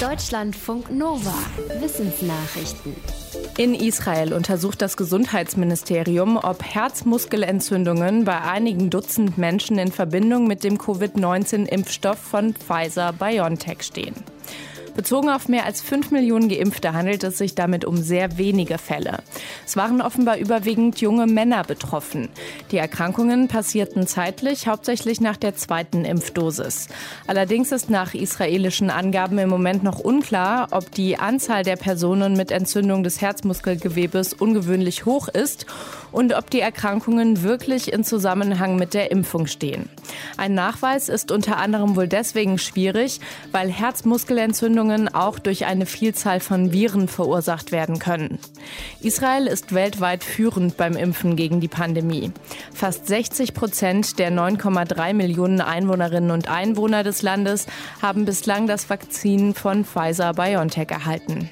Deutschlandfunk Nova. Wissensnachrichten. In Israel untersucht das Gesundheitsministerium, ob Herzmuskelentzündungen bei einigen Dutzend Menschen in Verbindung mit dem Covid-19-Impfstoff von Pfizer BioNTech stehen. Bezogen auf mehr als 5 Millionen Geimpfte handelt es sich damit um sehr wenige Fälle. Es waren offenbar überwiegend junge Männer betroffen. Die Erkrankungen passierten zeitlich hauptsächlich nach der zweiten Impfdosis. Allerdings ist nach israelischen Angaben im Moment noch unklar, ob die Anzahl der Personen mit Entzündung des Herzmuskelgewebes ungewöhnlich hoch ist und ob die Erkrankungen wirklich in Zusammenhang mit der Impfung stehen. Ein Nachweis ist unter anderem wohl deswegen schwierig, weil Herzmuskelentzündungen Entzündungen auch durch eine Vielzahl von Viren verursacht werden können. Israel ist weltweit führend beim Impfen gegen die Pandemie. Fast 60 Prozent der 9,3 Millionen Einwohnerinnen und Einwohner des Landes haben bislang das Vakzin von Pfizer BioNTech erhalten.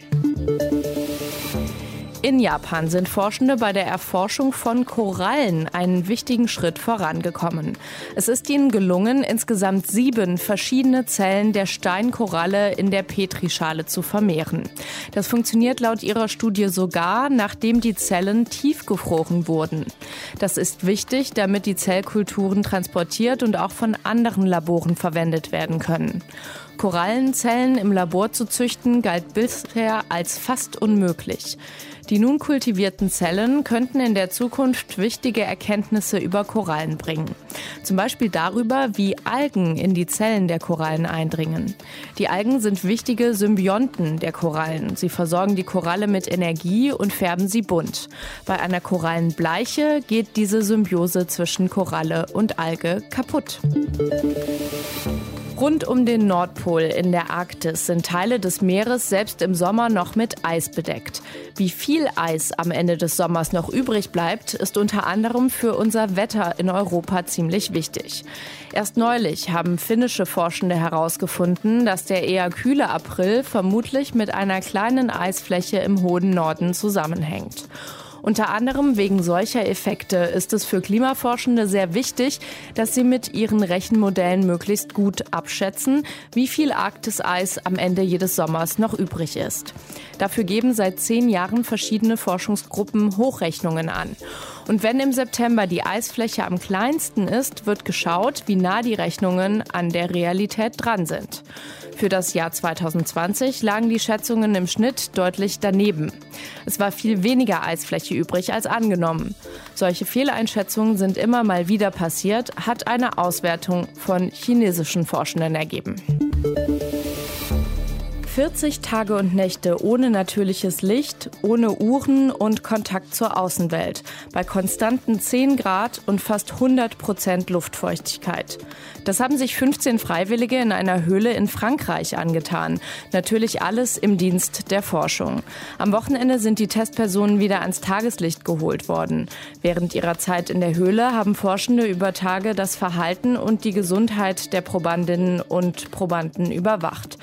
In Japan sind Forschende bei der Erforschung von Korallen einen wichtigen Schritt vorangekommen. Es ist ihnen gelungen, insgesamt sieben verschiedene Zellen der Steinkoralle in der Petrischale zu vermehren. Das funktioniert laut ihrer Studie sogar, nachdem die Zellen tiefgefroren wurden. Das ist wichtig, damit die Zellkulturen transportiert und auch von anderen Laboren verwendet werden können. Korallenzellen im Labor zu züchten galt bisher als fast unmöglich. Die nun kultivierten Zellen könnten in der Zukunft wichtige Erkenntnisse über Korallen bringen. Zum Beispiel darüber, wie Algen in die Zellen der Korallen eindringen. Die Algen sind wichtige Symbionten der Korallen. Sie versorgen die Koralle mit Energie und färben sie bunt. Bei einer Korallenbleiche geht diese Symbiose zwischen Koralle und Alge kaputt. Rund um den Nordpol in der Arktis sind Teile des Meeres selbst im Sommer noch mit Eis bedeckt. Wie viel Eis am Ende des Sommers noch übrig bleibt, ist unter anderem für unser Wetter in Europa ziemlich wichtig. Erst neulich haben finnische Forschende herausgefunden, dass der eher kühle April vermutlich mit einer kleinen Eisfläche im hohen Norden zusammenhängt. Unter anderem wegen solcher Effekte ist es für Klimaforschende sehr wichtig, dass sie mit ihren Rechenmodellen möglichst gut abschätzen, wie viel Arktiseis am Ende jedes Sommers noch übrig ist. Dafür geben seit zehn Jahren verschiedene Forschungsgruppen Hochrechnungen an. Und wenn im September die Eisfläche am kleinsten ist, wird geschaut, wie nah die Rechnungen an der Realität dran sind. Für das Jahr 2020 lagen die Schätzungen im Schnitt deutlich daneben. Es war viel weniger Eisfläche übrig als angenommen. Solche Fehleinschätzungen sind immer mal wieder passiert, hat eine Auswertung von chinesischen Forschenden ergeben. 40 Tage und Nächte ohne natürliches Licht, ohne Uhren und Kontakt zur Außenwelt. Bei konstanten 10 Grad und fast 100 Prozent Luftfeuchtigkeit. Das haben sich 15 Freiwillige in einer Höhle in Frankreich angetan. Natürlich alles im Dienst der Forschung. Am Wochenende sind die Testpersonen wieder ans Tageslicht geholt worden. Während ihrer Zeit in der Höhle haben Forschende über Tage das Verhalten und die Gesundheit der Probandinnen und Probanden überwacht.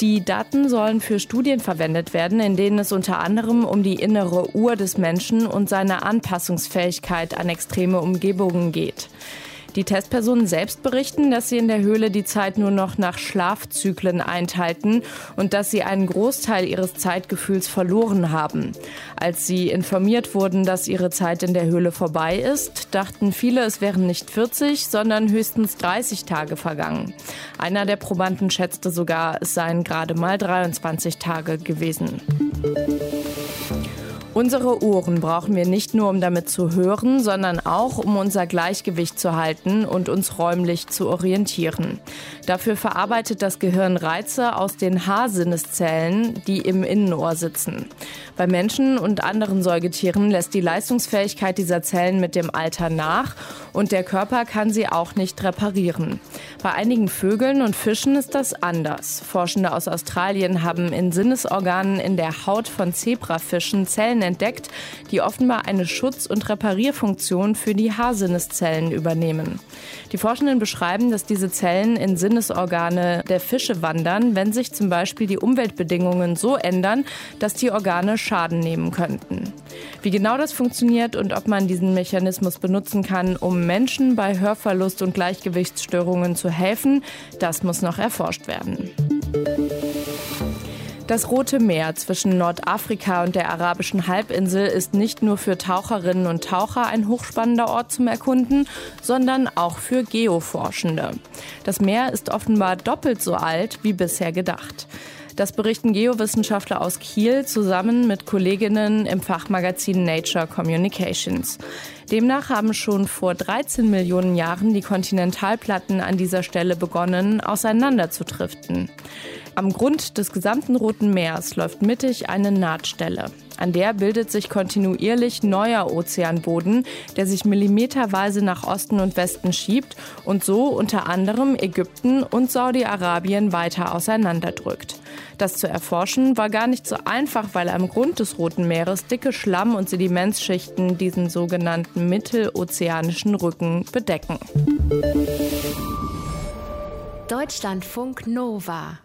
Die Daten sollen für Studien verwendet werden, in denen es unter anderem um die innere Uhr des Menschen und seine Anpassungsfähigkeit an extreme Umgebungen geht. Die Testpersonen selbst berichten, dass sie in der Höhle die Zeit nur noch nach Schlafzyklen einteilten und dass sie einen Großteil ihres Zeitgefühls verloren haben. Als sie informiert wurden, dass ihre Zeit in der Höhle vorbei ist, dachten viele, es wären nicht 40, sondern höchstens 30 Tage vergangen. Einer der Probanden schätzte sogar, es seien gerade mal 23 Tage gewesen. Unsere Ohren brauchen wir nicht nur, um damit zu hören, sondern auch, um unser Gleichgewicht zu halten und uns räumlich zu orientieren. Dafür verarbeitet das Gehirn Reize aus den Haarsinneszellen, die im Innenohr sitzen. Bei Menschen und anderen Säugetieren lässt die Leistungsfähigkeit dieser Zellen mit dem Alter nach und der Körper kann sie auch nicht reparieren. Bei einigen Vögeln und Fischen ist das anders. Forschende aus Australien haben in Sinnesorganen in der Haut von Zebrafischen Zellen entdeckt, die offenbar eine Schutz- und Reparierfunktion für die Haarsinneszellen übernehmen. Die Forschenden beschreiben, dass diese Zellen in Sinnesorgane der Fische wandern, wenn sich zum Beispiel die Umweltbedingungen so ändern, dass die Organe Schaden nehmen könnten. Wie genau das funktioniert und ob man diesen Mechanismus benutzen kann, um Menschen bei Hörverlust und Gleichgewichtsstörungen zu helfen, das muss noch erforscht werden. Das Rote Meer zwischen Nordafrika und der arabischen Halbinsel ist nicht nur für Taucherinnen und Taucher ein hochspannender Ort zum Erkunden, sondern auch für Geoforschende. Das Meer ist offenbar doppelt so alt wie bisher gedacht. Das berichten Geowissenschaftler aus Kiel zusammen mit Kolleginnen im Fachmagazin Nature Communications. Demnach haben schon vor 13 Millionen Jahren die Kontinentalplatten an dieser Stelle begonnen, auseinanderzudriften. Am Grund des gesamten Roten Meers läuft mittig eine Nahtstelle. An der bildet sich kontinuierlich neuer Ozeanboden, der sich millimeterweise nach Osten und Westen schiebt und so unter anderem Ägypten und Saudi-Arabien weiter auseinanderdrückt. Das zu erforschen war gar nicht so einfach, weil am Grund des Roten Meeres dicke Schlamm- und Sedimentsschichten diesen sogenannten mittelozeanischen Rücken bedecken. Deutschlandfunk Nova